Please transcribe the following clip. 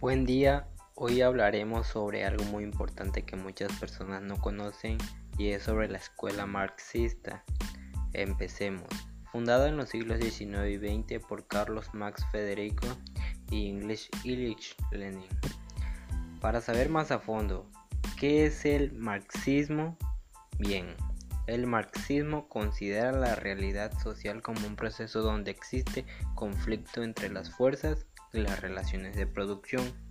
Buen día, hoy hablaremos sobre algo muy importante que muchas personas no conocen y es sobre la escuela marxista. Empecemos. Fundada en los siglos XIX y XX por Carlos Max Federico y English Illich Lenin. Para saber más a fondo, ¿qué es el marxismo? Bien, el marxismo considera la realidad social como un proceso donde existe conflicto entre las fuerzas las relaciones de producción.